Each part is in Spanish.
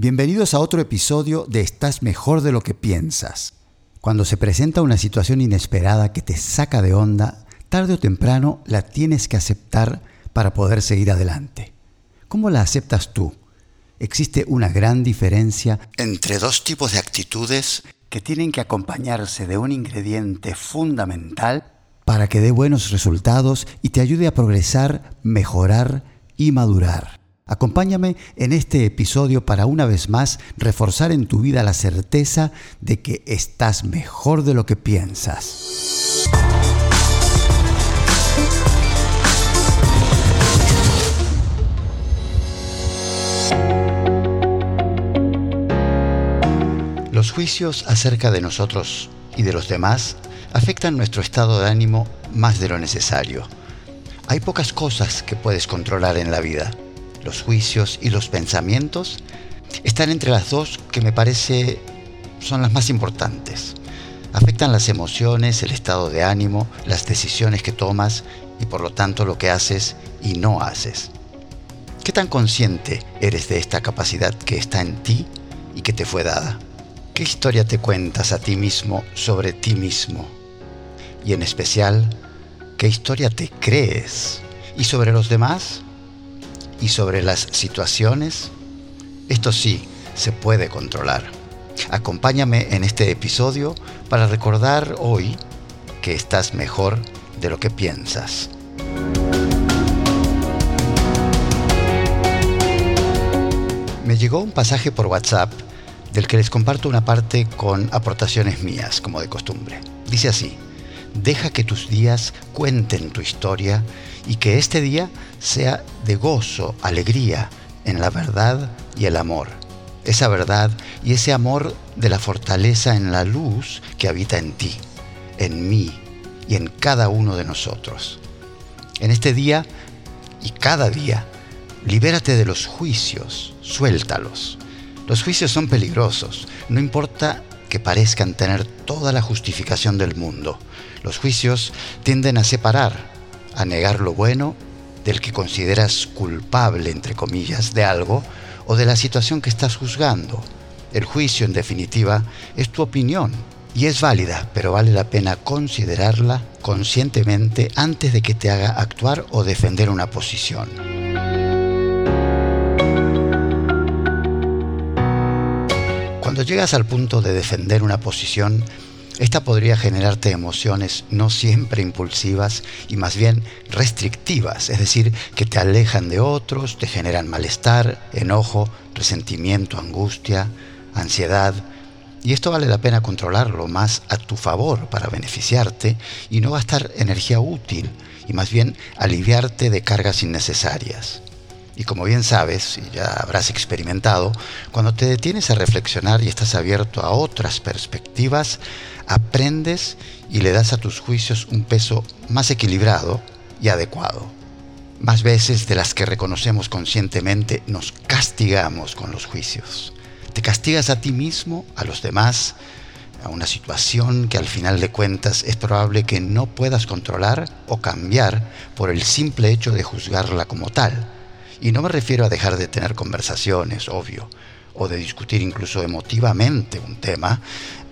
Bienvenidos a otro episodio de Estás mejor de lo que piensas. Cuando se presenta una situación inesperada que te saca de onda, tarde o temprano la tienes que aceptar para poder seguir adelante. ¿Cómo la aceptas tú? Existe una gran diferencia entre dos tipos de actitudes que tienen que acompañarse de un ingrediente fundamental para que dé buenos resultados y te ayude a progresar, mejorar y madurar. Acompáñame en este episodio para una vez más reforzar en tu vida la certeza de que estás mejor de lo que piensas. Los juicios acerca de nosotros y de los demás afectan nuestro estado de ánimo más de lo necesario. Hay pocas cosas que puedes controlar en la vida los juicios y los pensamientos están entre las dos que me parece son las más importantes. Afectan las emociones, el estado de ánimo, las decisiones que tomas y por lo tanto lo que haces y no haces. ¿Qué tan consciente eres de esta capacidad que está en ti y que te fue dada? ¿Qué historia te cuentas a ti mismo sobre ti mismo? Y en especial, ¿qué historia te crees? ¿Y sobre los demás? Y sobre las situaciones, esto sí se puede controlar. Acompáñame en este episodio para recordar hoy que estás mejor de lo que piensas. Me llegó un pasaje por WhatsApp del que les comparto una parte con aportaciones mías, como de costumbre. Dice así, deja que tus días cuenten tu historia y que este día sea de gozo, alegría en la verdad y el amor. Esa verdad y ese amor de la fortaleza en la luz que habita en ti, en mí y en cada uno de nosotros. En este día y cada día, libérate de los juicios, suéltalos. Los juicios son peligrosos, no importa que parezcan tener toda la justificación del mundo. Los juicios tienden a separar, a negar lo bueno del que consideras culpable, entre comillas, de algo o de la situación que estás juzgando. El juicio, en definitiva, es tu opinión y es válida, pero vale la pena considerarla conscientemente antes de que te haga actuar o defender una posición. Cuando llegas al punto de defender una posición, esta podría generarte emociones no siempre impulsivas y más bien restrictivas, es decir, que te alejan de otros, te generan malestar, enojo, resentimiento, angustia, ansiedad. Y esto vale la pena controlarlo más a tu favor para beneficiarte y no gastar energía útil y más bien aliviarte de cargas innecesarias. Y como bien sabes, y ya habrás experimentado, cuando te detienes a reflexionar y estás abierto a otras perspectivas, aprendes y le das a tus juicios un peso más equilibrado y adecuado. Más veces de las que reconocemos conscientemente nos castigamos con los juicios. Te castigas a ti mismo, a los demás, a una situación que al final de cuentas es probable que no puedas controlar o cambiar por el simple hecho de juzgarla como tal y no me refiero a dejar de tener conversaciones, obvio, o de discutir incluso emotivamente un tema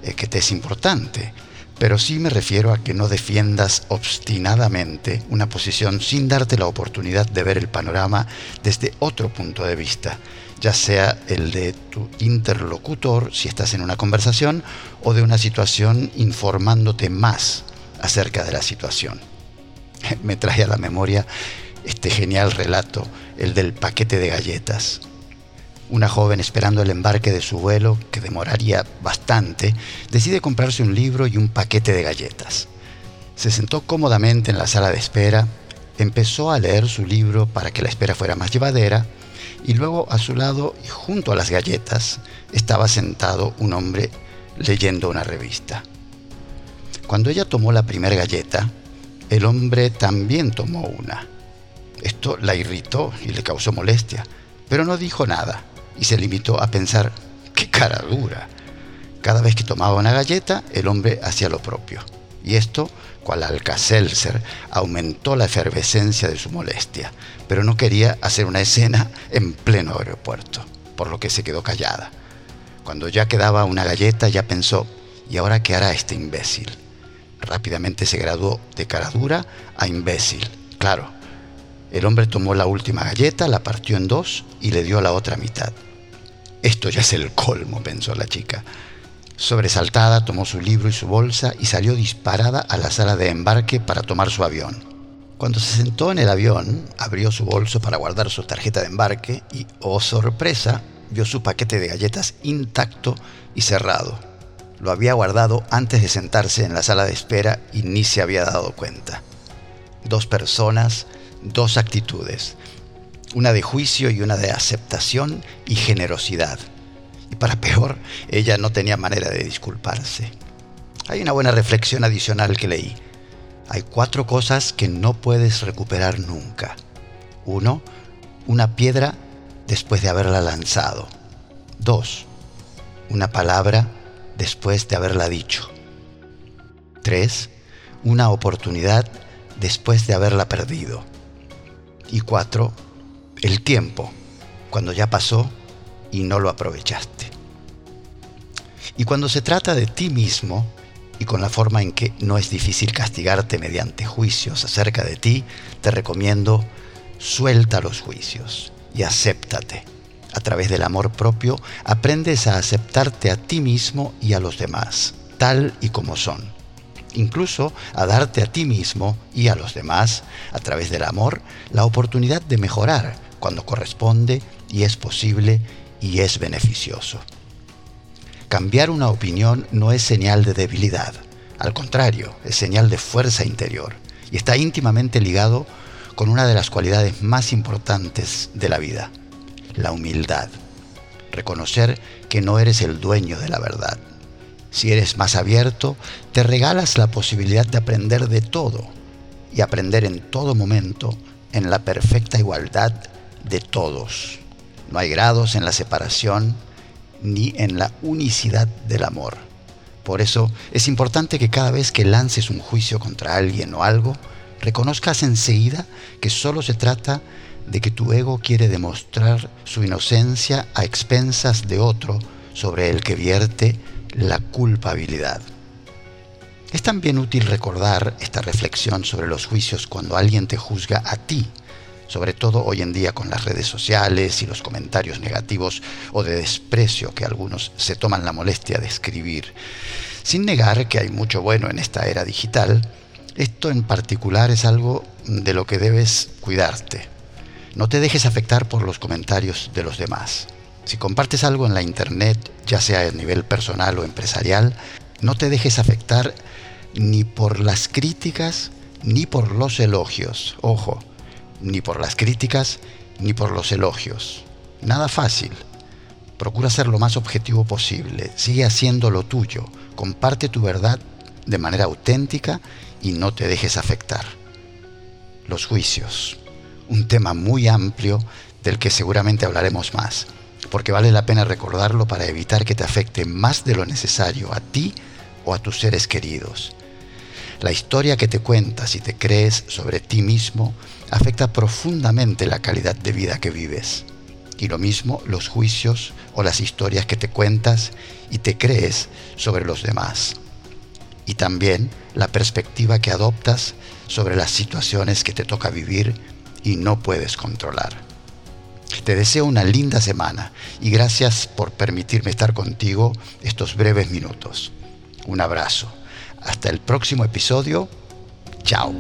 eh, que te es importante, pero sí me refiero a que no defiendas obstinadamente una posición sin darte la oportunidad de ver el panorama desde otro punto de vista, ya sea el de tu interlocutor si estás en una conversación o de una situación informándote más acerca de la situación. Me trae a la memoria este genial relato, el del paquete de galletas. Una joven esperando el embarque de su vuelo, que demoraría bastante, decide comprarse un libro y un paquete de galletas. Se sentó cómodamente en la sala de espera, empezó a leer su libro para que la espera fuera más llevadera, y luego a su lado y junto a las galletas estaba sentado un hombre leyendo una revista. Cuando ella tomó la primera galleta, el hombre también tomó una. Esto la irritó y le causó molestia, pero no dijo nada y se limitó a pensar, qué cara dura. Cada vez que tomaba una galleta, el hombre hacía lo propio. Y esto, cual Alcacelser, aumentó la efervescencia de su molestia, pero no quería hacer una escena en pleno aeropuerto. por lo que se quedó callada. Cuando ya quedaba una galleta, ya pensó, ¿y ahora qué hará este imbécil? Rápidamente se graduó de cara dura a imbécil. Claro, el hombre tomó la última galleta, la partió en dos y le dio la otra mitad. Esto ya es el colmo, pensó la chica. Sobresaltada, tomó su libro y su bolsa y salió disparada a la sala de embarque para tomar su avión. Cuando se sentó en el avión, abrió su bolso para guardar su tarjeta de embarque y, oh sorpresa, vio su paquete de galletas intacto y cerrado. Lo había guardado antes de sentarse en la sala de espera y ni se había dado cuenta. Dos personas, dos actitudes, una de juicio y una de aceptación y generosidad. Y para peor, ella no tenía manera de disculparse. Hay una buena reflexión adicional que leí. Hay cuatro cosas que no puedes recuperar nunca. Uno, una piedra después de haberla lanzado. Dos, una palabra después de haberla dicho. Tres, una oportunidad después de haberla perdido. Y cuatro, el tiempo, cuando ya pasó y no lo aprovechaste. Y cuando se trata de ti mismo, y con la forma en que no es difícil castigarte mediante juicios acerca de ti, te recomiendo suelta los juicios y acéptate. A través del amor propio aprendes a aceptarte a ti mismo y a los demás, tal y como son. Incluso a darte a ti mismo y a los demás, a través del amor, la oportunidad de mejorar cuando corresponde y es posible y es beneficioso. Cambiar una opinión no es señal de debilidad, al contrario, es señal de fuerza interior y está íntimamente ligado con una de las cualidades más importantes de la vida, la humildad. Reconocer que no eres el dueño de la verdad. Si eres más abierto, te regalas la posibilidad de aprender de todo y aprender en todo momento en la perfecta igualdad de todos. No hay grados en la separación ni en la unicidad del amor. Por eso es importante que cada vez que lances un juicio contra alguien o algo, reconozcas enseguida que solo se trata de que tu ego quiere demostrar su inocencia a expensas de otro sobre el que vierte la culpabilidad. Es también útil recordar esta reflexión sobre los juicios cuando alguien te juzga a ti sobre todo hoy en día con las redes sociales y los comentarios negativos o de desprecio que algunos se toman la molestia de escribir. Sin negar que hay mucho bueno en esta era digital, esto en particular es algo de lo que debes cuidarte. No te dejes afectar por los comentarios de los demás. Si compartes algo en la internet, ya sea a nivel personal o empresarial, no te dejes afectar ni por las críticas ni por los elogios. Ojo, ni por las críticas, ni por los elogios. Nada fácil. Procura ser lo más objetivo posible. Sigue haciendo lo tuyo. Comparte tu verdad de manera auténtica y no te dejes afectar. Los juicios. Un tema muy amplio del que seguramente hablaremos más, porque vale la pena recordarlo para evitar que te afecte más de lo necesario a ti o a tus seres queridos. La historia que te cuentas y te crees sobre ti mismo afecta profundamente la calidad de vida que vives. Y lo mismo los juicios o las historias que te cuentas y te crees sobre los demás. Y también la perspectiva que adoptas sobre las situaciones que te toca vivir y no puedes controlar. Te deseo una linda semana y gracias por permitirme estar contigo estos breves minutos. Un abrazo. Hasta el próximo episodio. Chao.